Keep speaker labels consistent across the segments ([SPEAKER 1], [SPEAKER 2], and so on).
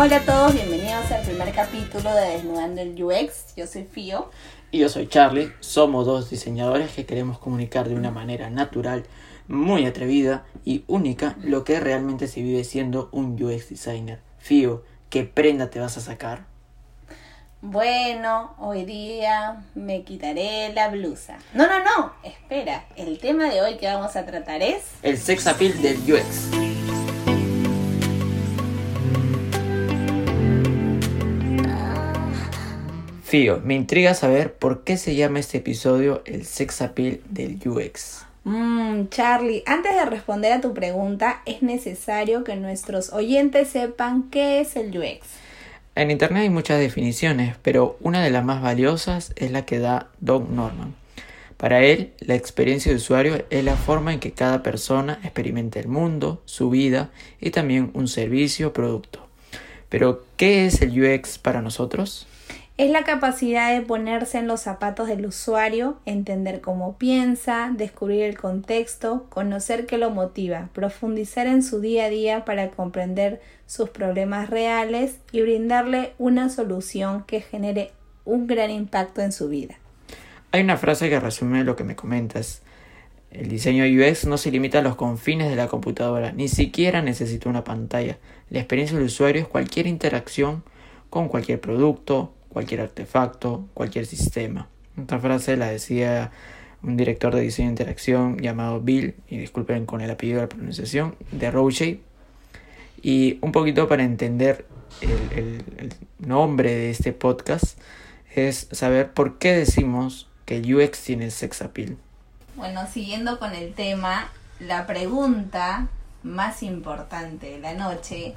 [SPEAKER 1] Hola a todos, bienvenidos al primer capítulo de Desnudando el UX. Yo soy Fío.
[SPEAKER 2] Y yo soy Charlie. Somos dos diseñadores que queremos comunicar de una manera natural, muy atrevida y única lo que realmente se vive siendo un UX designer. Fío, ¿qué prenda te vas a sacar?
[SPEAKER 1] Bueno, hoy día me quitaré la blusa. No, no, no, espera. El tema de hoy que vamos a tratar es...
[SPEAKER 2] El sex appeal del UX. Fío, me intriga saber por qué se llama este episodio el sex appeal del UX.
[SPEAKER 1] Mmm, Charlie, antes de responder a tu pregunta, es necesario que nuestros oyentes sepan qué es el UX.
[SPEAKER 2] En Internet hay muchas definiciones, pero una de las más valiosas es la que da Doug Norman. Para él, la experiencia de usuario es la forma en que cada persona experimenta el mundo, su vida y también un servicio o producto. Pero, ¿qué es el UX para nosotros?
[SPEAKER 1] Es la capacidad de ponerse en los zapatos del usuario, entender cómo piensa, descubrir el contexto, conocer qué lo motiva, profundizar en su día a día para comprender sus problemas reales y brindarle una solución que genere un gran impacto en su vida.
[SPEAKER 2] Hay una frase que resume lo que me comentas. El diseño UX no se limita a los confines de la computadora, ni siquiera necesita una pantalla. La experiencia del usuario es cualquier interacción con cualquier producto, cualquier artefacto, cualquier sistema. Esta frase la decía un director de diseño de interacción llamado Bill, y disculpen con el apellido de la pronunciación, de Roche. Y un poquito para entender el, el, nombre de este podcast es saber por qué decimos que el UX tiene sex appeal.
[SPEAKER 1] Bueno, siguiendo con el tema, la pregunta más importante de la noche,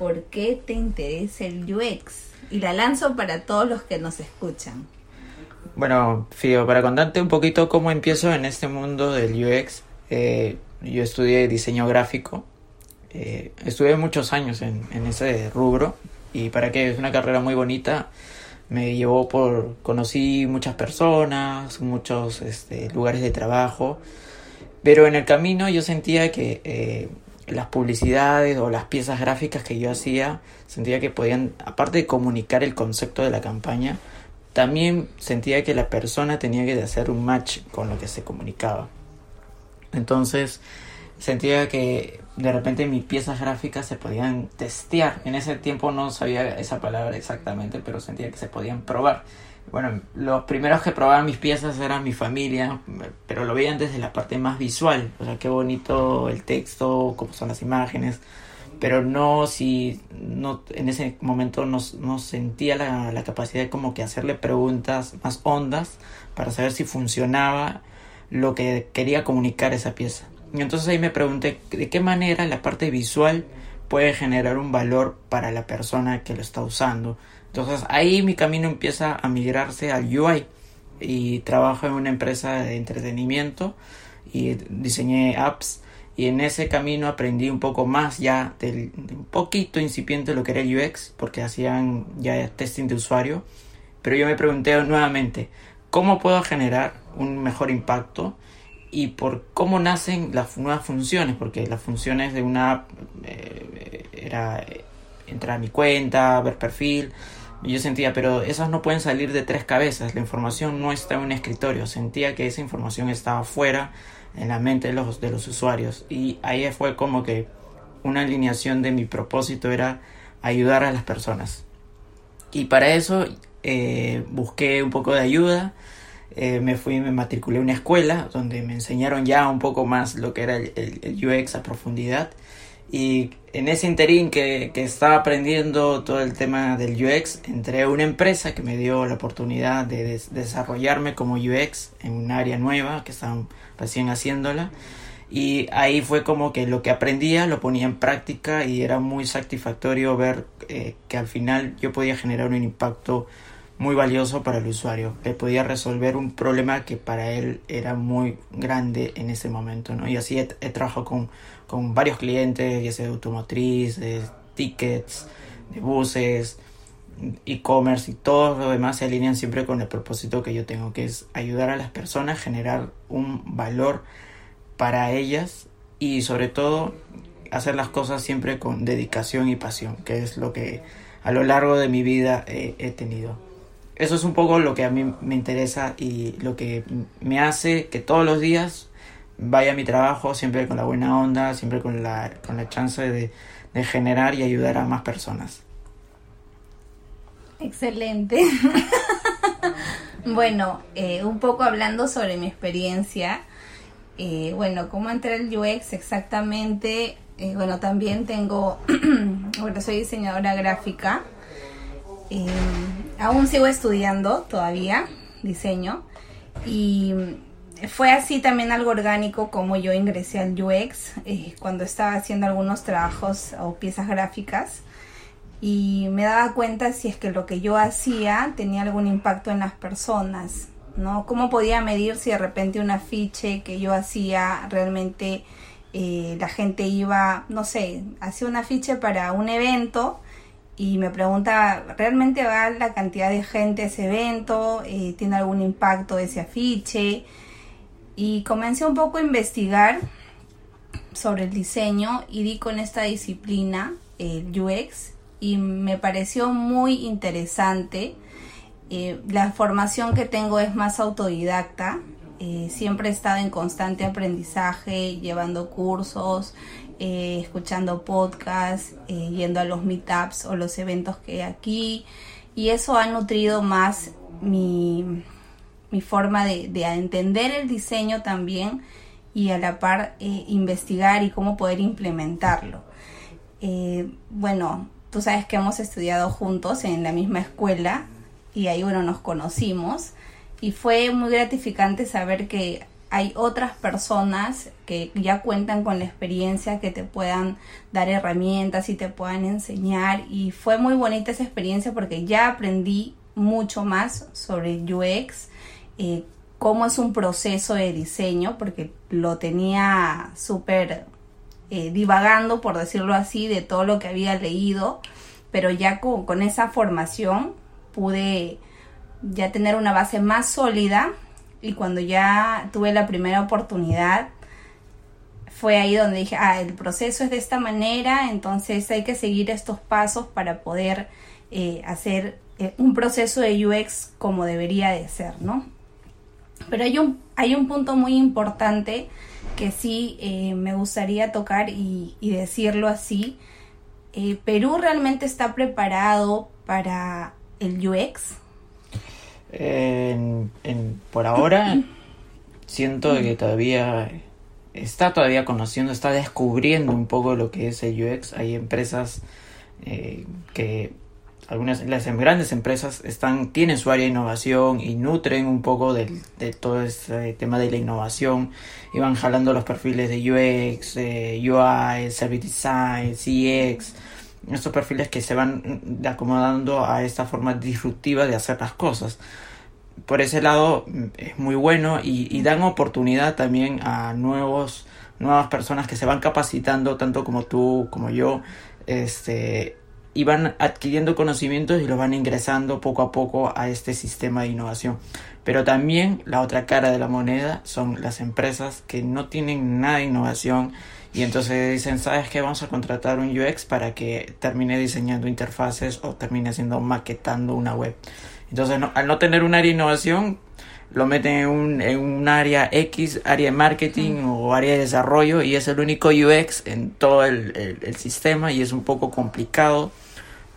[SPEAKER 1] ¿por qué te interesa el UX? y la lanzo para todos los que nos escuchan.
[SPEAKER 2] Bueno, Fío, para contarte un poquito cómo empiezo en este mundo del UX, eh, yo estudié diseño gráfico, eh, estuve muchos años en, en, ese rubro y para que es una carrera muy bonita, me llevó por, conocí muchas personas, muchos este, lugares de trabajo, pero en el camino yo sentía que eh, las publicidades o las piezas gráficas que yo hacía, sentía que podían, aparte de comunicar el concepto de la campaña, también sentía que la persona tenía que hacer un match con lo que se comunicaba. Entonces sentía que de repente mis piezas gráficas se podían testear. En ese tiempo no sabía esa palabra exactamente, pero sentía que se podían probar. Bueno, los primeros que probaban mis piezas eran mi familia, pero lo veían desde la parte más visual, o sea, qué bonito el texto, cómo son las imágenes, pero no si no en ese momento no, no sentía la, la, capacidad de como que hacerle preguntas más hondas para saber si funcionaba lo que quería comunicar esa pieza. Y entonces ahí me pregunté de qué manera la parte visual puede generar un valor para la persona que lo está usando. Entonces ahí mi camino empieza a migrarse al UI y trabajo en una empresa de entretenimiento y diseñé apps. Y en ese camino aprendí un poco más ya del un poquito incipiente lo que era el UX porque hacían ya testing de usuario. Pero yo me pregunté nuevamente cómo puedo generar un mejor impacto y por cómo nacen las nuevas funciones porque las funciones de una app eh, era entrar a mi cuenta ver perfil yo sentía, pero esas no pueden salir de tres cabezas, la información no está en un escritorio, sentía que esa información estaba fuera en la mente de los, de los usuarios. Y ahí fue como que una alineación de mi propósito era ayudar a las personas. Y para eso eh, busqué un poco de ayuda, eh, me fui, me matriculé en una escuela donde me enseñaron ya un poco más lo que era el, el UX a profundidad y en ese interín que, que, estaba aprendiendo todo el tema del UX, entré a una empresa que me dio la oportunidad de, desarrollarme como UX en un área nueva que estaban recién haciéndola. Y ahí fue como que lo que aprendía lo ponía en práctica y era muy satisfactorio ver eh, que al final yo podía generar un impacto muy valioso para el usuario, que podía resolver un problema que para él era muy grande en ese momento, ¿no? Y así he, trabajado con, con, varios clientes, de automotriz, de tickets, de buses, e-commerce y todo lo demás se alinean siempre con el propósito que yo tengo, que es ayudar a las personas, generar un valor para ellas y sobre todo hacer las cosas siempre con dedicación y pasión, que es lo que a lo largo de mi vida he tenido. Eso es un poco lo que a mí me interesa y lo que me hace que todos los días vaya a mi trabajo siempre con la buena onda, siempre con la, con la chance de, generar y ayudar a más personas.
[SPEAKER 1] Excelente. bueno, eh, un poco hablando sobre mi experiencia. Eh, bueno, cómo entré al UX exactamente. Eh, bueno, también tengo, bueno, soy diseñadora gráfica. Aún sigo estudiando todavía diseño. Y fue así también algo orgánico como yo ingresé al UX cuando estaba haciendo algunos trabajos o piezas gráficas y me daba cuenta si es que lo que yo hacía tenía algún impacto en las personas, ¿no? ¿Cómo podía medir si de repente un afiche que yo hacía realmente eh, la gente iba, no sé, hacía un afiche para un evento y me preguntaba, ¿realmente va la cantidad de gente a ese evento? Eh, ¿Tiene algún impacto ese afiche? Y comencé un poco a investigar sobre el diseño y di con esta disciplina, el UX, y me pareció muy interesante. Eh, la formación que tengo es más autodidacta. Eh, siempre he estado en constante aprendizaje, llevando cursos, eh, escuchando podcasts, yendo a los meetups o los eventos que hay aquí. Y eso ha nutrido más mi, mi forma de, de, entender el diseño también y a la par investigar y cómo poder implementarlo. bueno, tú sabes que hemos estudiado juntos en la misma escuela y ahí, bueno, nos conocimos y fue muy gratificante saber que hay otras personas que ya cuentan con la experiencia, que te puedan dar herramientas y te puedan enseñar. Y fue muy bonita esa experiencia porque ya aprendí mucho más sobre UX, eh, cómo es un proceso de diseño, porque lo tenía súper eh, divagando, por decirlo así, de todo lo que había leído, pero ya con, esa formación pude ya tener una base más sólida y cuando ya tuve la primera oportunidad, fue ahí donde dije, ah, el proceso es de esta manera, entonces hay que seguir estos pasos para poder eh, hacer eh, un proceso de UX como debería de ser, ¿no? Pero hay un, hay un punto muy importante que sí eh, me gustaría tocar y, decirlo así. ¿Perú realmente está preparado para el UX?
[SPEAKER 2] Por ahora siento que todavía está todavía conociendo, está descubriendo un poco lo que es el UX. Hay empresas eh, que algunas las em, grandes empresas están tienen su área de innovación y nutren un poco de, todo este tema de la innovación y van jalando los perfiles de UX, UI, Service Design, CX, estos perfiles que se van acomodando a esta forma disruptiva de hacer las cosas. Por ese lado mm, es muy bueno y, y dan oportunidad también a nuevos nuevas personas que se van capacitando tanto como tú como yo este y van adquiriendo conocimientos y los van ingresando poco a poco a este sistema de innovación. Pero también la otra cara de la moneda son las empresas que no tienen nada de innovación y entonces dicen, ¿sabes qué? Vamos a contratar un UX para que termine diseñando interfaces o termine haciendo maquetando una web. Entonces, al no tener un área de innovación, lo meten en un, en un área X, área de marketing o área de desarrollo y es el único UX en todo el, el, sistema y es un poco complicado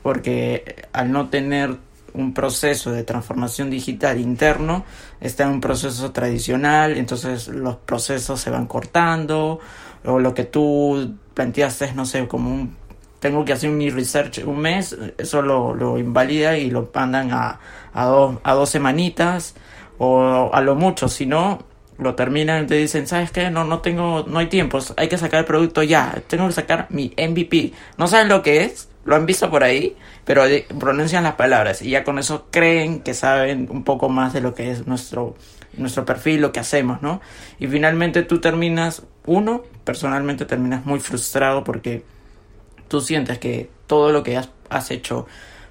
[SPEAKER 2] porque al no tener un proceso de transformación digital interno, está en un proceso tradicional, entonces los procesos se van cortando, o lo que tú planteaste no sé, como un, tengo que hacer mi research un mes, eso lo, lo invalida y lo mandan a, a, dos, a dos semanitas, o a lo mucho, si no, lo terminan y te dicen, ¿sabes qué? No, no tengo, no hay tiempo, hay que sacar el producto ya, tengo que sacar mi MVP. No saben lo que es, lo han visto por ahí, pero pronuncian las palabras y ya con eso creen que saben un poco más de lo que es nuestro, nuestro perfil, lo que hacemos, ¿no? Y finalmente tú terminas, uno, personalmente terminas muy frustrado porque tú sientes que todo lo que has, has hecho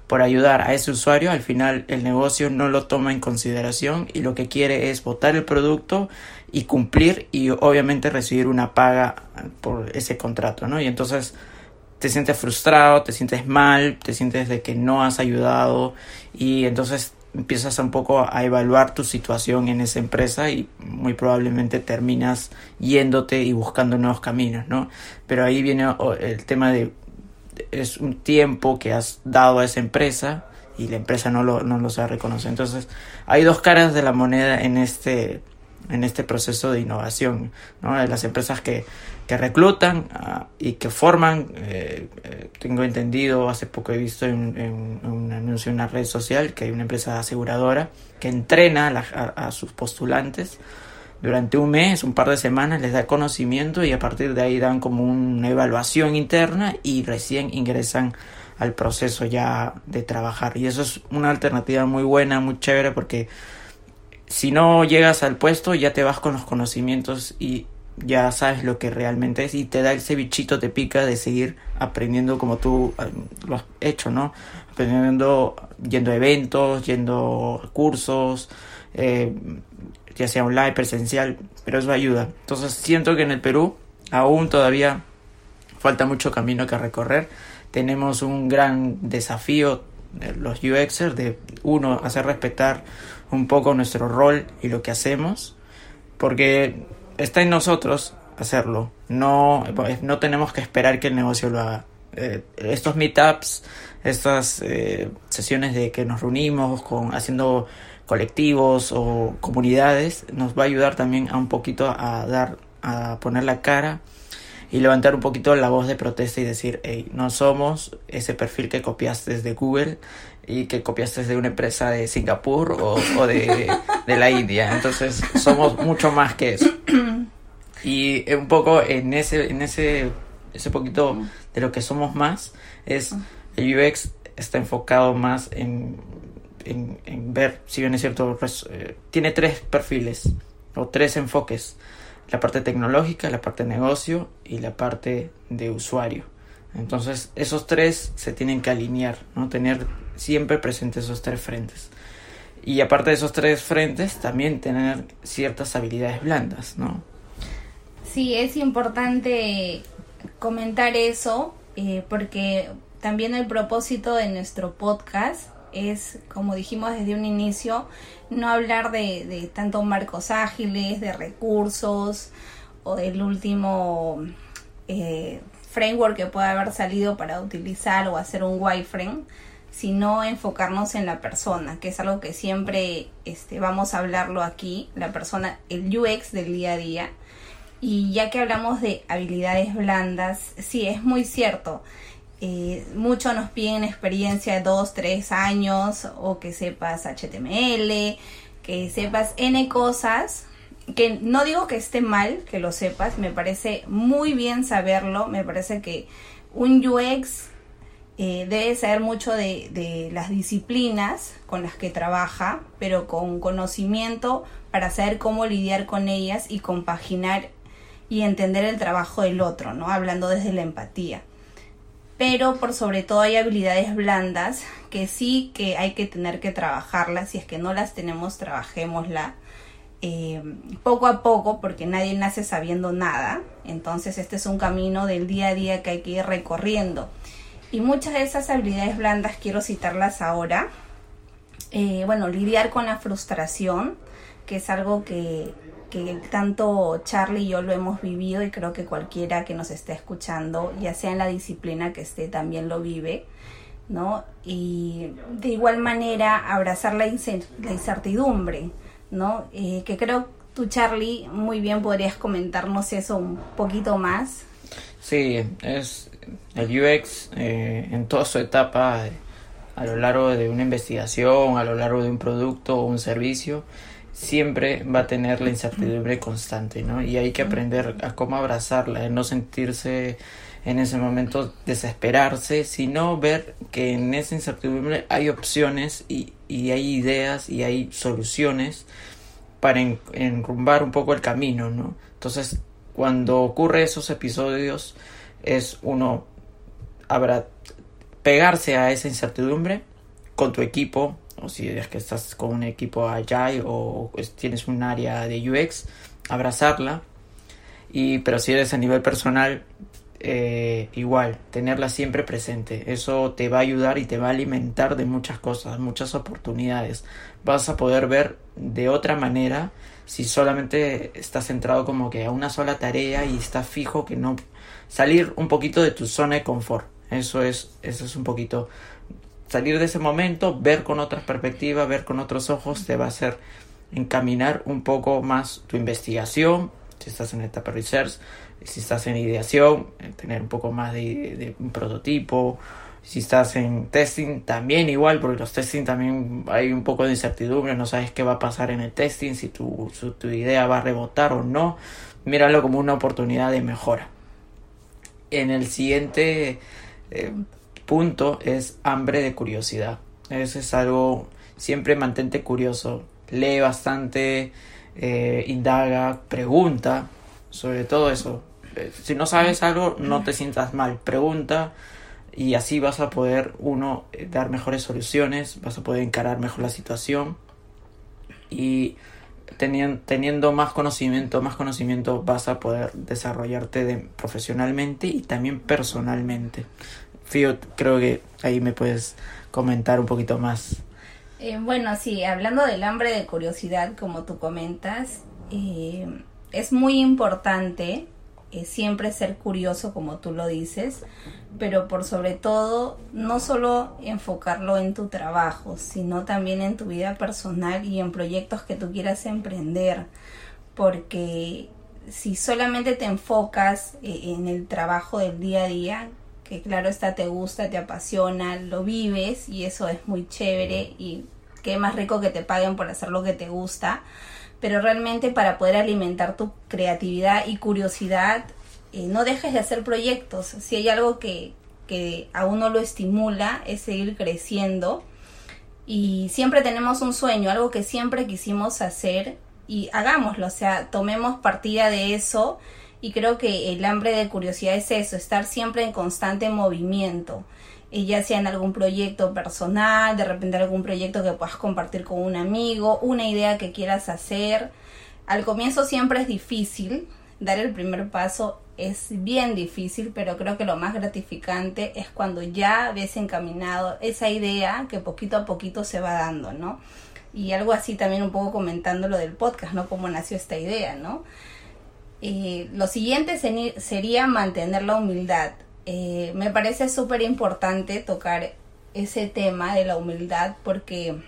[SPEAKER 2] por ayudar a ese usuario, al final el negocio no lo toma en consideración y lo que quiere es botar el producto y cumplir y obviamente recibir una paga por ese contrato, ¿no? Y entonces te sientes frustrado, te sientes mal, te sientes de que no has ayudado y entonces empiezas un poco a evaluar tu situación en esa empresa y muy probablemente terminas yéndote y buscando nuevos caminos, ¿no? Pero ahí viene el tema de es un tiempo que has dado a esa empresa y la empresa no lo, no lo sabe reconocer. Entonces, hay dos caras de la moneda en este, en este proceso de innovación, ¿no? Las empresas que, que reclutan ah, y que forman, eh, eh, tengo entendido, hace poco he visto en, un anuncio en una red social que hay una empresa aseguradora que entrena a, a, sus postulantes durante un mes, un par de semanas, les da conocimiento y a partir de ahí dan como una evaluación interna y recién ingresan al proceso ya de trabajar. Y eso es una alternativa muy buena, muy chévere porque si no llegas al puesto ya te vas con los conocimientos y ya sabes lo que realmente es y te da ese bichito, te pica de seguir aprendiendo como tú eh, lo has hecho, ¿no? Aprendiendo, yendo a eventos, yendo a cursos, eh, ya sea online, presencial, pero eso ayuda. Entonces siento que en el Perú aún todavía falta mucho camino que recorrer. Tenemos un gran desafío los UXers de uno hacer respetar un poco nuestro rol y lo que hacemos, porque está en nosotros hacerlo, no, no tenemos que esperar que el negocio lo haga. Eh, estos meetups, estas eh, sesiones de que nos reunimos con haciendo colectivos o comunidades nos va a ayudar también a un poquito a dar a poner la cara y levantar un poquito la voz de protesta y decir, hey, no somos ese perfil que copiaste desde Google y que copiaste desde una empresa de Singapur o, o de, de, la India. Entonces somos mucho más que eso. Y un poco en ese, en ese, ese poquito de lo que somos más es el UX está enfocado más en, en, en ver, si bien es cierto, eh, tiene tres perfiles o tres enfoques la parte tecnológica, la parte de negocio y la parte de usuario. Entonces, esos tres se tienen que alinear, ¿no? Tener siempre presentes esos tres frentes. Y aparte de esos tres frentes, también tener ciertas habilidades blandas, ¿no?
[SPEAKER 1] Sí, es importante comentar eso, eh, porque también el propósito de nuestro podcast es, como dijimos desde un inicio, no hablar de, de tanto marcos ágiles, de recursos o del último eh, framework que pueda haber salido para utilizar o hacer un wireframe, sino enfocarnos en la persona, que es algo que siempre este, vamos a hablarlo aquí, la persona, el UX del día a día. Y ya que hablamos de habilidades blandas, sí, es muy cierto eh, mucho nos piden experiencia de 2, 3 años o que sepas HTML, que sepas N cosas, que no digo que esté mal que lo sepas, me parece muy bien saberlo, me parece que un UX eh, debe saber mucho de, de, las disciplinas con las que trabaja, pero con conocimiento para saber cómo lidiar con ellas y compaginar y entender el trabajo del otro, ¿no? Hablando desde la empatía pero por sobre todo hay habilidades blandas que sí que hay que tener que trabajarlas, si es que no las tenemos, trabajémosla. Eh, poco a poco, porque nadie nace sabiendo nada, entonces este es un camino del día a día que hay que ir recorriendo. Y muchas de esas habilidades blandas quiero citarlas ahora. Eh, bueno, lidiar con la frustración, que es algo que que tanto Charlie y yo lo hemos vivido y creo que cualquiera que nos esté escuchando, ya sea en la disciplina que esté, también lo vive, ¿no? Y de igual manera abrazar la, incertidumbre, ¿no? Eh, que creo tú, Charlie, muy bien podrías comentarnos eso un poquito más.
[SPEAKER 2] Sí, es el UX eh, en toda su etapa, a lo largo de una investigación, a lo largo de un producto o un servicio, siempre va a tener la incertidumbre constante, ¿no? Y hay que aprender a cómo abrazarla, no sentirse en ese momento desesperarse, sino ver que en esa incertidumbre hay opciones y, y hay ideas y hay soluciones para enrumbar un poco el camino, ¿no? Entonces, cuando ocurre esos episodios, es uno habrá pegarse a esa incertidumbre con tu equipo, o si es que estás con un equipo Agile o tienes un área de UX, abrazarla. Y, pero si eres a nivel personal, eh, igual, tenerla siempre presente. Eso te va a ayudar y te va a alimentar de muchas cosas, muchas oportunidades. Vas a poder ver de otra manera si solamente estás centrado como que a una sola tarea y estás fijo que no salir un poquito de tu zona de confort. Eso es, eso es un poquito salir de ese momento, ver con otras perspectivas, ver con otros ojos, te va a hacer encaminar un poco más tu investigación, si estás en etapa research, si estás en ideación, eh, tener un poco más de, un prototipo, si estás en testing también igual, porque los testing también hay un poco de incertidumbre, no sabes qué va a pasar en el testing, si tu, tu idea va a rebotar o no, míralo como una oportunidad de mejora. En el siguiente eh, punto es hambre de curiosidad. Eso es algo, siempre mantente curioso, lee bastante, eh, indaga, pregunta, sobre todo eso. Eh, si no sabes algo, no te sientas mal, pregunta y así vas a poder, uno, eh, dar mejores soluciones, vas a poder encarar mejor la situación y teniendo, teniendo más conocimiento, más conocimiento vas a poder desarrollarte de, profesionalmente y también personalmente. Fío, creo que ahí me puedes comentar un poquito más.
[SPEAKER 1] Eh, bueno, sí, hablando del hambre de curiosidad, como tú comentas, es muy importante eh, siempre ser curioso, como tú lo dices, pero por sobre todo, no solo enfocarlo en tu trabajo, sino también en tu vida personal y en proyectos que tú quieras emprender, porque si solamente te enfocas en el trabajo del día a día, que claro está, te gusta, te apasiona, lo vives y eso es muy chévere y qué más rico que te paguen por hacer lo que te gusta, pero realmente para poder alimentar tu creatividad y curiosidad, eh, no dejes de hacer proyectos. Si hay algo que, que a uno lo estimula, es seguir creciendo. Y siempre tenemos un sueño, algo que siempre quisimos hacer y hagámoslo, o sea, tomemos partida de eso. Y creo que el hambre de curiosidad es eso, estar siempre en constante movimiento, eh, ya sea en algún proyecto personal, de repente algún proyecto que puedas compartir con un amigo, una idea que quieras hacer. Al comienzo siempre es difícil, dar el primer paso es bien difícil, pero creo que lo más gratificante es cuando ya ves encaminado esa idea que poquito a poquito se va dando, ¿no? Y algo así también un poco comentando lo del podcast, ¿no? Cómo nació esta idea, ¿no? Eh, lo siguiente sería mantener la humildad. Eh, me parece súper importante tocar ese tema de la humildad porque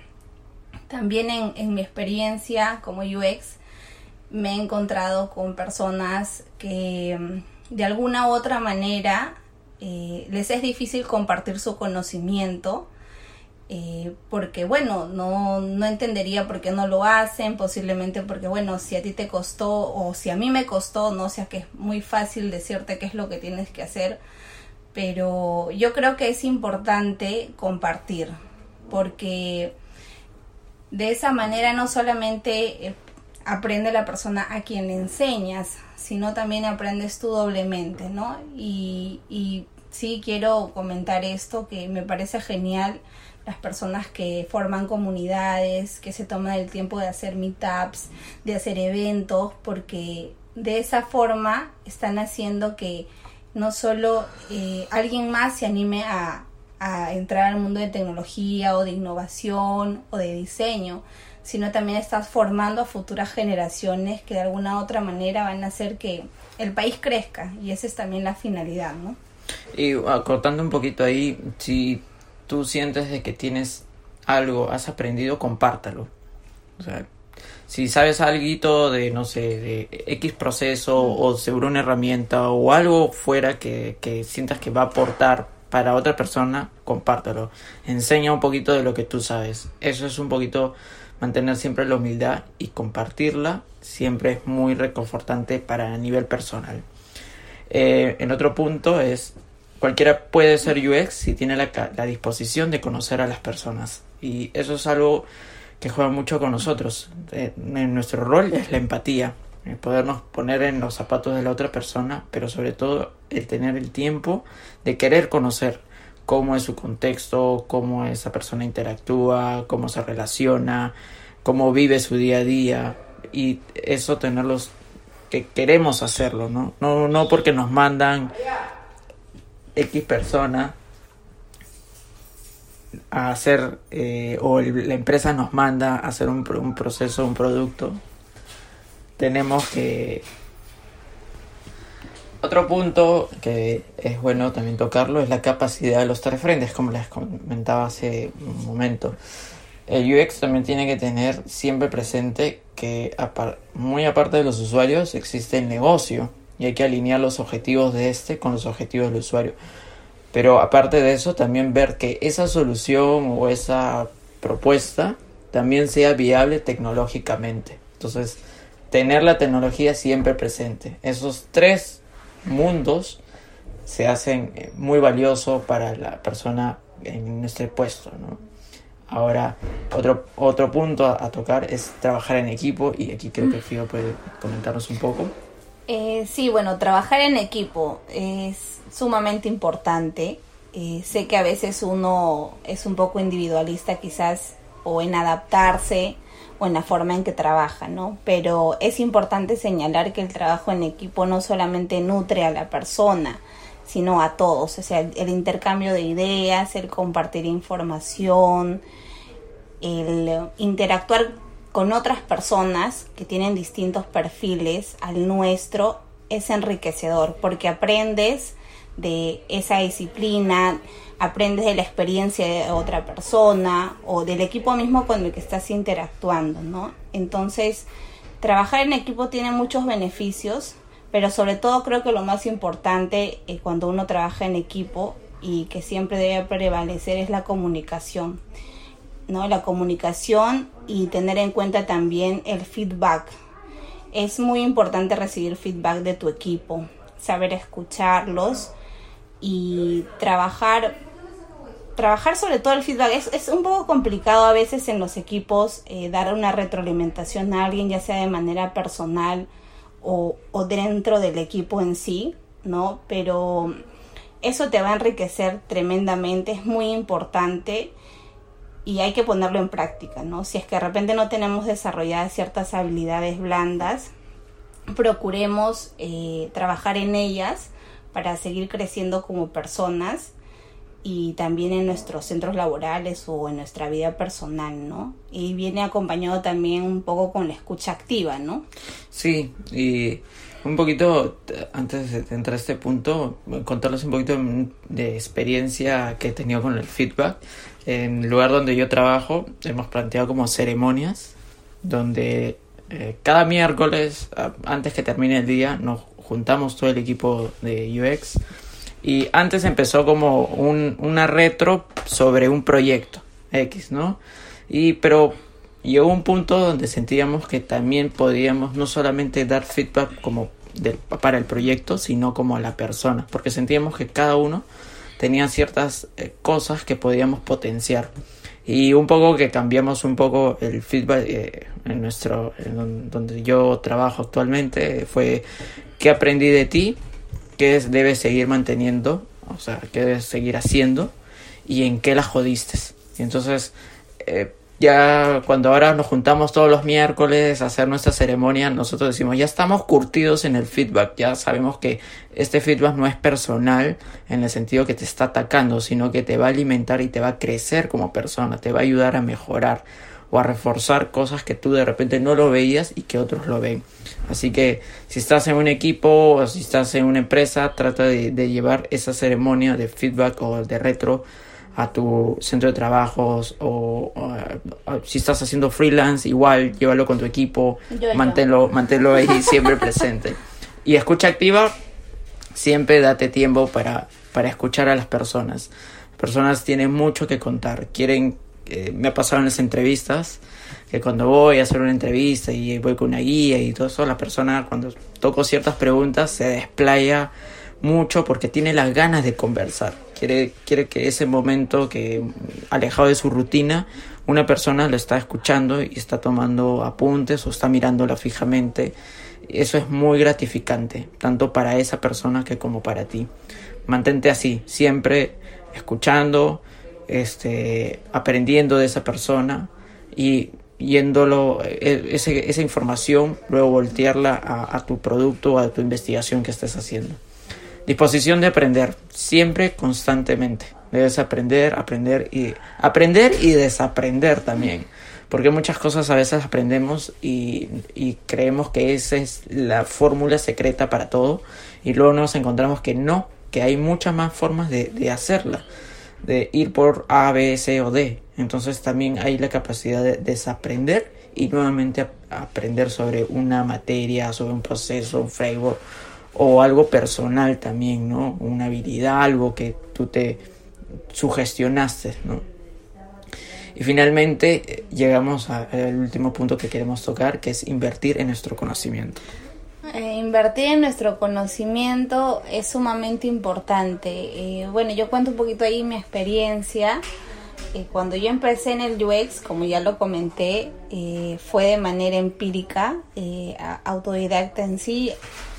[SPEAKER 1] también en, mi experiencia como UX me he encontrado con personas que mm, de alguna u otra manera eh, les es difícil compartir su conocimiento eh, porque bueno, no, no entendería por qué no lo hacen, posiblemente porque bueno, si a ti te costó o si a mí me costó, no sea que es muy fácil decirte qué es lo que tienes que hacer, pero yo creo que es importante compartir, porque de esa manera no solamente eh, aprende la persona a quien le enseñas, sino también aprendes tú doblemente, ¿no? Y, y sí quiero comentar esto que me parece genial las personas que forman comunidades, que se toman el tiempo de hacer meetups, de hacer eventos, porque de esa forma están haciendo que no solo eh, alguien más se anime a, entrar al mundo de tecnología o de innovación o de diseño, sino también estás formando a futuras generaciones que de alguna u otra manera van a hacer que el país crezca y esa es también la finalidad, ¿no?
[SPEAKER 2] Y acortando un poquito ahí, si tú sientes de que tienes algo, has aprendido, compártalo. O sea, si sabes algo de, no sé, de X proceso o seguro una herramienta o algo fuera que, que sientas que va a aportar para otra persona, compártalo. Enseña un poquito de lo que tú sabes. Eso es un poquito mantener siempre la humildad y compartirla siempre es muy reconfortante para el nivel personal. Eh, en otro punto es cualquiera puede ser UX si tiene la, disposición de conocer a las personas. Y eso es algo que juega mucho con nosotros. Eh, en nuestro rol es la empatía, el podernos poner en los zapatos de la otra persona, pero sobre todo el tener el tiempo de querer conocer cómo es su contexto, cómo esa persona interactúa, cómo se relaciona, cómo vive su día a día y eso tenerlos que queremos hacerlo, ¿no? No, no porque nos mandan X persona a hacer, eh, o la empresa nos manda a hacer un, un proceso, un producto, tenemos que... Otro punto que es bueno también tocarlo es la capacidad de los tres frentes, como les comentaba hace un momento. El UX también tiene que tener siempre presente que muy aparte de los usuarios existe el negocio y hay que alinear los objetivos de este con los objetivos del usuario. Pero aparte de eso, también ver que esa solución o esa propuesta también sea viable tecnológicamente. Entonces, tener la tecnología siempre presente. Esos tres mundos se hacen eh, muy valiosos para la persona en este puesto. Ahora, otro, otro punto a, tocar es trabajar en equipo y aquí creo que Fio puede comentarnos un poco.
[SPEAKER 1] Eh, sí, bueno, trabajar en equipo es sumamente importante. Eh, sé que a veces uno es un poco individualista quizás o en adaptarse o en la forma en que trabaja, ¿no? Pero es importante señalar que el trabajo en equipo no solamente nutre a la persona, sino a todos, o sea, el, intercambio de ideas, el compartir información, el interactuar con otras personas que tienen distintos perfiles al nuestro es enriquecedor porque aprendes de esa disciplina, aprendes de la experiencia de otra persona o del equipo mismo con el que estás interactuando, ¿no? Entonces, trabajar en equipo tiene muchos beneficios, pero sobre todo creo que lo más importante eh, cuando uno trabaja en equipo y que siempre debe prevalecer es la comunicación. ¿No? La comunicación y tener en cuenta también el feedback. Es muy importante recibir feedback de tu equipo, saber escucharlos y trabajar trabajar sobre todo el feedback es, es, un poco complicado a veces en los equipos eh, dar una retroalimentación a alguien, ya sea de manera personal o, dentro del equipo en sí, ¿no? Pero eso te va a enriquecer tremendamente, es muy importante y hay que ponerlo en práctica, ¿no? Si es que de repente no tenemos desarrolladas ciertas habilidades blandas, procuremos eh, trabajar en ellas para seguir creciendo como personas y también en nuestros centros laborales o en nuestra vida personal, ¿no? Y viene acompañado también un poco con la escucha activa, ¿no?
[SPEAKER 2] Sí, y un poquito, antes de entrar a este punto, contarles un poquito de experiencia que he tenido con el feedback. En el lugar donde yo trabajo, hemos planteado como ceremonias, donde eh, cada miércoles, antes que termine el día, nos juntamos todo el equipo de UX y antes empezó como un, una retro sobre un proyecto X, ¿no? Y pero llegó un punto donde sentíamos que también podíamos no solamente dar feedback como para el proyecto, sino como a la persona, porque sentíamos que cada uno tenía ciertas eh, cosas que podíamos potenciar. Y un poco que cambiamos un poco el feedback eh, en nuestro, en donde yo trabajo actualmente, fue qué aprendí de ti qué debes seguir manteniendo, o sea, qué debes seguir haciendo y en qué la jodiste. Y entonces, eh, ya cuando ahora nos juntamos todos los miércoles a hacer nuestra ceremonia, nosotros decimos, ya estamos curtidos en el feedback, ya sabemos que este feedback no es personal en el sentido que te está atacando, sino que te va a alimentar y te va a crecer como persona, te va a ayudar a mejorar o a reforzar cosas que tú de repente no lo veías y que otros lo ven. Así que si estás en un equipo o si estás en una empresa, trata de, llevar esa ceremonia de feedback o de retro a tu centro de trabajos o, si estás haciendo freelance, igual llévalo con tu equipo, manténlo, manténlo ahí siempre presente. Y escucha activa, siempre date tiempo para, para escuchar a las personas. Las personas tienen mucho que contar, quieren me ha pasado en las entrevistas, que cuando voy a hacer una entrevista y voy con una guía y todo eso, la persona cuando toco ciertas preguntas se desplaya mucho porque tiene las ganas de conversar. Quiere, quiere que ese momento que alejado de su rutina, una persona lo está escuchando y está tomando apuntes o está mirándola fijamente. Eso es muy gratificante, tanto para esa persona que como para ti. Mantente así, siempre escuchando, este, aprendiendo de esa persona y yéndolo, eh, esa información, luego voltearla a, a tu producto o a tu investigación que estés haciendo. Disposición de aprender, siempre constantemente. Debes aprender, aprender y aprender y desaprender también. Porque muchas cosas a veces aprendemos y, y creemos que esa es la fórmula secreta para todo y luego nos encontramos que no, que hay muchas más formas de, de hacerla, de ir por A, B, C o D. Entonces también hay la capacidad de desaprender y nuevamente aprender sobre una materia, sobre un proceso, un framework o algo personal también, ¿no? Una habilidad, algo que tú te sugestionaste, ¿no? Y finalmente eh, llegamos al último punto que queremos tocar, que es invertir en nuestro conocimiento.
[SPEAKER 1] Eh, invertir en nuestro conocimiento es sumamente importante. Eh, bueno, yo cuento un poquito ahí mi experiencia. cuando yo empecé en el UX, como ya lo comenté, fue de manera empírica, autodidacta en sí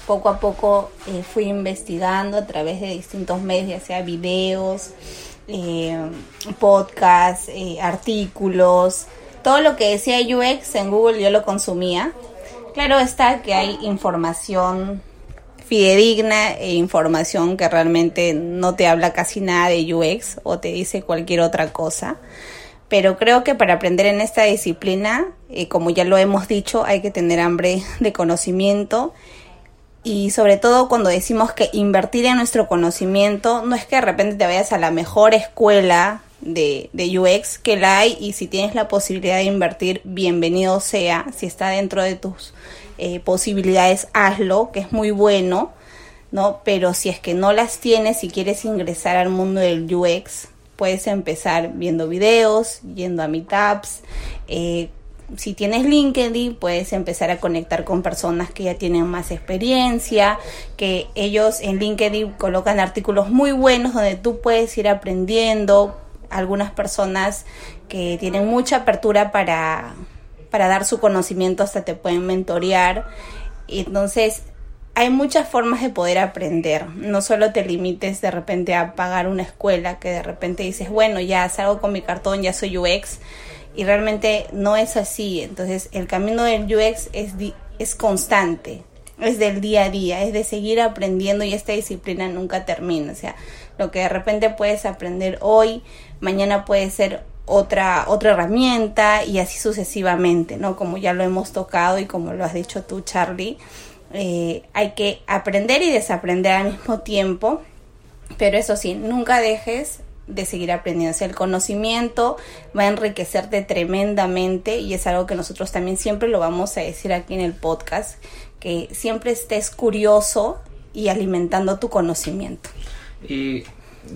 [SPEAKER 1] poco a poco eh, fui investigando a través de distintos medios, ya sea videos, eh, podcasts, eh, artículos, todo lo que decía UX en Google yo lo consumía. Claro está que hay información fidedigna e información que realmente no te habla casi nada de UX o te dice cualquier otra cosa. Pero creo que para aprender en esta disciplina, como ya lo hemos dicho, hay que tener hambre de conocimiento y sobre todo cuando decimos que invertir en nuestro conocimiento no es que de repente te vayas a la mejor escuela de, de, UX que la hay y si tienes la posibilidad de invertir, bienvenido sea. Si está dentro de tus eh, posibilidades, hazlo, que es muy bueno, ¿no? Pero si es que no las tienes y quieres ingresar al mundo del UX, puedes empezar viendo videos, yendo a meetups, eh, si tienes LinkedIn, puedes empezar a conectar con personas que ya tienen más experiencia, que ellos en LinkedIn colocan artículos muy buenos donde tú puedes ir aprendiendo. Algunas personas que tienen mucha apertura para, para dar su conocimiento hasta te pueden mentorear. Entonces, hay muchas formas de poder aprender. No solo te limites de repente a pagar una escuela que de repente dices, bueno, ya salgo con mi cartón, ya soy UX y realmente no es así. Entonces el camino del UX es, es constante, es del día a día, es de seguir aprendiendo y esta disciplina nunca termina. O sea, lo que de repente puedes aprender hoy, mañana puede ser otra, otra herramienta y así sucesivamente, ¿no? Como ya lo hemos tocado y como lo has dicho tú, Charlie, eh, hay que aprender y desaprender al mismo tiempo, pero eso sí, nunca dejes de seguir aprendiendo. O sea, el conocimiento va a enriquecerte tremendamente y es algo que nosotros también siempre lo vamos a decir aquí en el podcast, que siempre estés curioso y alimentando tu conocimiento.
[SPEAKER 2] Y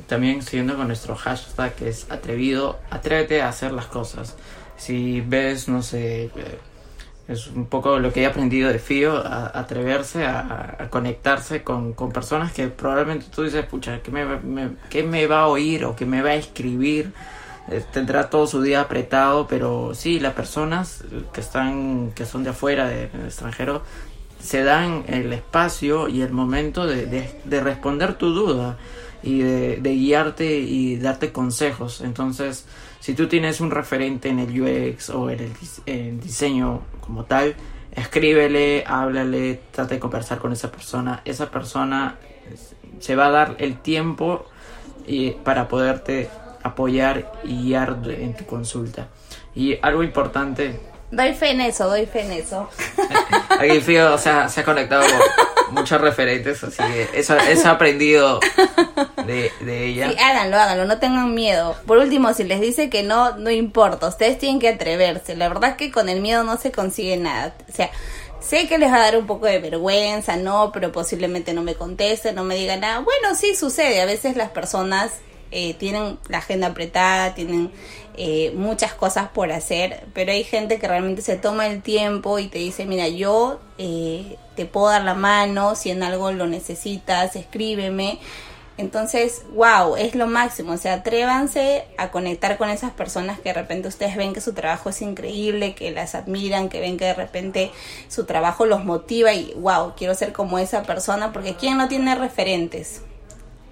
[SPEAKER 2] también siguiendo con nuestro hashtag que es atrevido, atrévete a hacer las cosas. Si ves, no sé, eh, es un poco lo que he aprendido de Fío, a, atreverse a, conectarse con, personas que probablemente tú dices, pucha, ¿qué me, me va a oír o qué me va a escribir? Eh, tendrá todo su día apretado, pero sí, las personas que están, que son de afuera, de, extranjero, se dan el espacio y el momento de, de, responder tu duda y de, guiarte y darte consejos. Entonces, si tú tienes un referente en el UX o en el, diseño como tal, escríbele, háblale, trata de conversar con esa persona. Esa persona se va a dar el tiempo y, para poderte apoyar y guiar en tu consulta. Y algo importante.
[SPEAKER 1] Doy fe en eso, doy fe en eso.
[SPEAKER 2] Aquí Fío o sea, se ha conectado muchos referentes, así que eso, eso he aprendido de, de ella.
[SPEAKER 1] Sí, háganlo, háganlo, no tengan miedo. Por último, si les dice que no, no importa, ustedes tienen que atreverse. La verdad es que con el miedo no se consigue nada. O sea, sé que les va a dar un poco de vergüenza, no, pero posiblemente no me contesten, no me digan nada. Bueno, sí sucede, a veces las personas eh, tienen la agenda apretada, tienen eh, muchas cosas por hacer, pero hay gente que realmente se toma el tiempo y te dice, mira, yo eh, te puedo dar la mano, si en algo lo necesitas, escríbeme. Entonces, wow, es lo máximo. O sea, atrévanse a conectar con esas personas que de repente ustedes ven que su trabajo es increíble, que las admiran, que ven que de repente su trabajo los motiva y wow, quiero ser como esa persona, porque ¿quién no tiene referentes?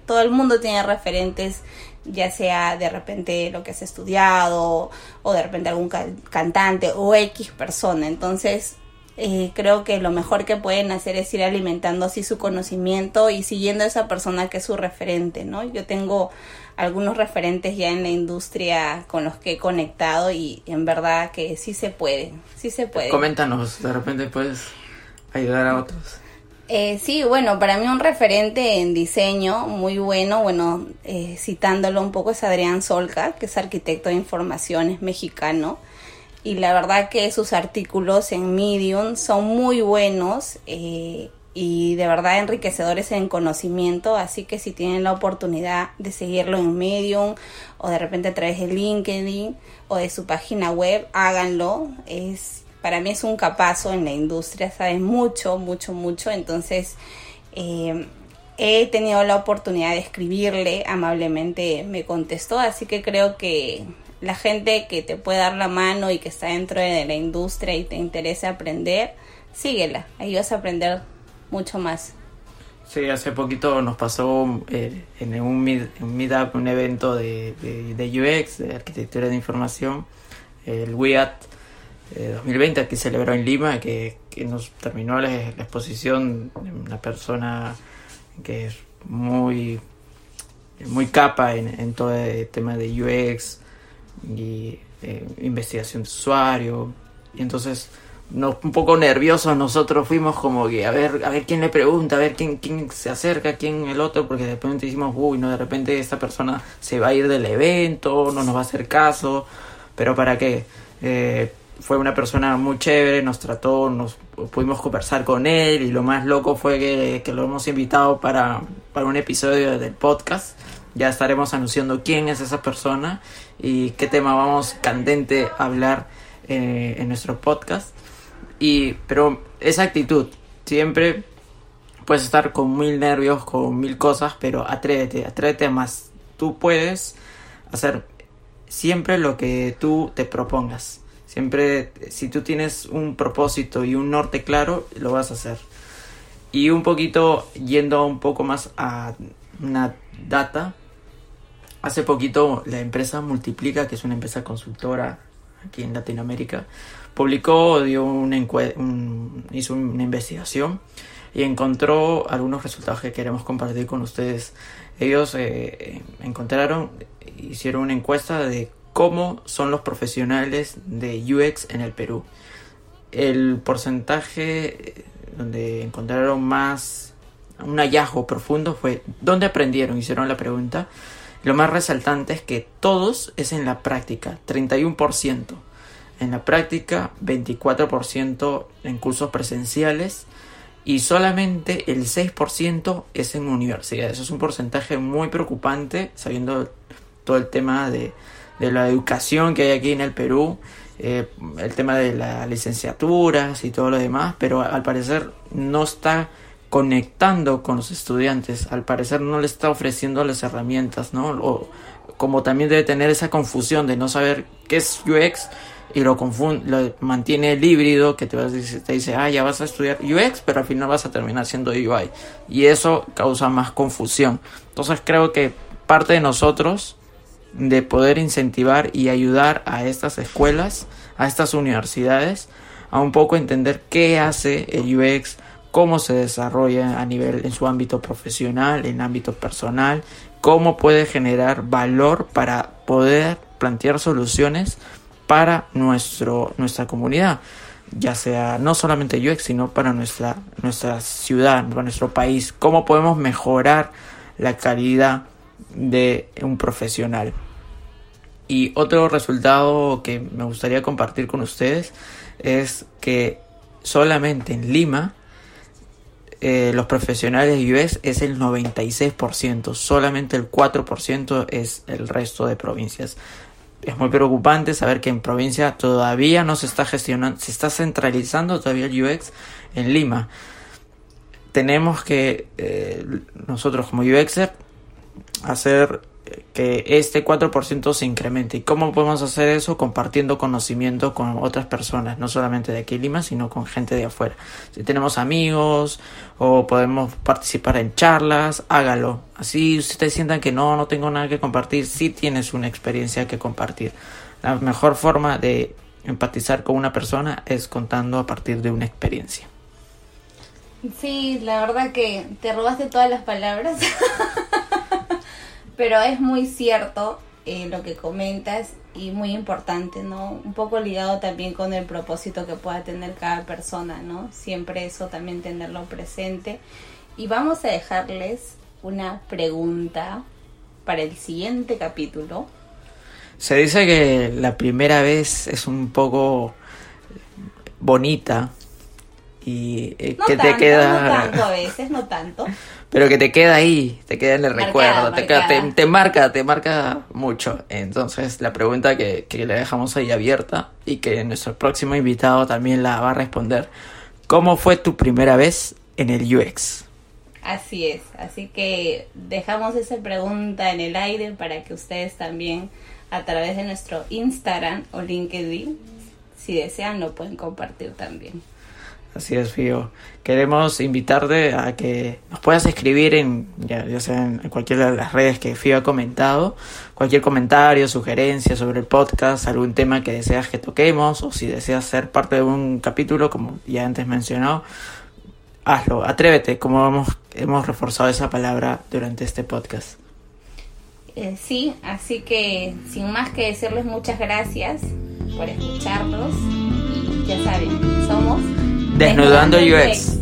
[SPEAKER 1] Todo el mundo tiene referentes ya sea de repente lo que has estudiado o de repente algún cantante o X persona. Entonces, eh, creo que lo mejor que pueden hacer es ir alimentando así su conocimiento y siguiendo a esa persona que es su referente, ¿no? Yo tengo algunos referentes ya en la industria con los que he conectado y en verdad que sí se puede, sí se puede.
[SPEAKER 2] Coméntanos, de repente puedes ayudar a otros.
[SPEAKER 1] Eh, sí, bueno, para mí un referente en diseño muy bueno, bueno, eh, citándolo un poco es Adrián Solca, que es arquitecto de información, es mexicano y la verdad que sus artículos en Medium son muy buenos eh, y de verdad enriquecedores en conocimiento, así que si tienen la oportunidad de seguirlo en Medium o de repente a través de LinkedIn o de su página web, háganlo. Es para mí es un capazo en la industria, sabe mucho, mucho, mucho, entonces eh, he tenido la oportunidad de escribirle, amablemente me contestó, así que creo que la gente que te puede dar la mano y que está dentro de la industria y te interesa aprender, síguela, ahí vas a aprender mucho más.
[SPEAKER 2] Sí, hace poquito nos pasó eh, en un, meetup, un evento de, UX, de arquitectura de información, el WIAT 2020 que celebró en Lima, que, nos terminó la, exposición de una persona que es muy, muy capa en, en todo el tema de UX, y eh, investigación de usuario. Y entonces, no, un poco nerviosos nosotros fuimos como que a ver, a ver quién le pregunta, a ver quién, quién se acerca, quién el otro, porque de repente decimos, uy, no, de repente esta persona se va a ir del evento, no nos va a hacer caso, pero ¿para qué? Eh, fue una persona muy chévere, nos trató, nos pudimos conversar con él y lo más loco fue que, lo hemos invitado para, para un episodio del podcast ya estaremos anunciando quién es esa persona y qué tema vamos candente a hablar eh, en nuestro podcast. Y, pero esa actitud, siempre puedes estar con mil nervios, con mil cosas, pero atrévete, atrévete más. Tú puedes hacer siempre lo que tú te propongas. Siempre, si tú tienes un propósito y un norte claro, lo vas a hacer. Y un poquito, yendo un poco más a una data, hace poquito la empresa Multiplica, que es una empresa consultora aquí en Latinoamérica, publicó, dio una hizo una investigación y encontró algunos resultados que queremos compartir con ustedes. Ellos eh, encontraron, hicieron una encuesta de cómo son los profesionales de UX en el Perú. El porcentaje eh, donde encontraron más un hallazgo profundo fue dónde aprendieron, hicieron la pregunta. Lo más resaltante es que todos es en la práctica, 31%. En la práctica, 24% en cursos presenciales y solamente el 6% es en universidades. Eso es un porcentaje muy preocupante, sabiendo todo el tema de, la educación que hay aquí en el Perú, eh, el tema de las licenciaturas y todo lo demás, pero al parecer no está conectando con los estudiantes. Al parecer no le está ofreciendo las herramientas, ¿no? O, como también debe tener esa confusión de no saber qué es UX y lo confunde, lo mantiene el híbrido que te, vas, te dice, ah, ya vas a estudiar UX, pero al final vas a terminar siendo UI. Y eso causa más confusión. Entonces creo que parte de nosotros de poder incentivar y ayudar a estas escuelas, a estas universidades, a un poco entender qué hace el UX, cómo se desarrolla a nivel en su ámbito profesional, en ámbito personal, cómo puede generar valor para poder plantear soluciones para nuestro, nuestra comunidad, ya sea no solamente UX, sino para nuestra, nuestra ciudad, para nuestro país, cómo podemos mejorar la calidad de un profesional. Y otro resultado que me gustaría compartir con ustedes es que solamente en Lima eh, los profesionales de UX es el 96%, solamente el 4% es el resto de provincias. Es muy preocupante saber que en provincia todavía no se está gestionando, se está centralizando todavía el UX en Lima. Tenemos que eh, nosotros como UXer hacer que este 4% se incremente. ¿Y cómo podemos hacer eso? Compartiendo conocimiento con otras personas, no solamente de aquí en Lima, sino con gente de afuera. Si tenemos amigos o podemos participar en charlas, hágalo. Así ustedes sientan que no, no tengo nada que compartir, sí tienes una experiencia que compartir. La mejor forma de empatizar con una persona es contando a partir de una experiencia.
[SPEAKER 1] Sí, la verdad que te robaste todas las palabras. Pero es muy cierto eh, lo que comentas y muy importante, ¿no? Un poco ligado también con el propósito que pueda tener cada persona, ¿no? Siempre eso también tenerlo presente. Y vamos a dejarles una pregunta para el siguiente capítulo.
[SPEAKER 2] Se dice que la primera vez es un poco bonita y
[SPEAKER 1] eh, que te queda... No tanto a veces, no tanto.
[SPEAKER 2] Pero que te queda ahí, te queda en el recuerdo, Te, te, marca, te marca mucho. Entonces la pregunta que, que le dejamos ahí abierta y que nuestro próximo invitado también la va a responder. ¿Cómo fue tu primera vez en el UX?
[SPEAKER 1] Así es, así que dejamos esa pregunta en el aire para que ustedes también a través de nuestro Instagram o LinkedIn, si desean, lo pueden compartir también.
[SPEAKER 2] Así es, Fío. Queremos invitarte a que nos puedas escribir en, ya, sea en cualquiera de las redes que Fío ha comentado, cualquier comentario, sugerencia sobre el podcast, algún tema que deseas que toquemos, o si deseas ser parte de un capítulo, como ya antes mencionado, hazlo, atrévete, como hemos, hemos reforzado esa palabra durante este podcast.
[SPEAKER 1] Eh, sí, así que sin más que decirles muchas gracias por escucharnos y ya saben, somos
[SPEAKER 2] Desnudando UX.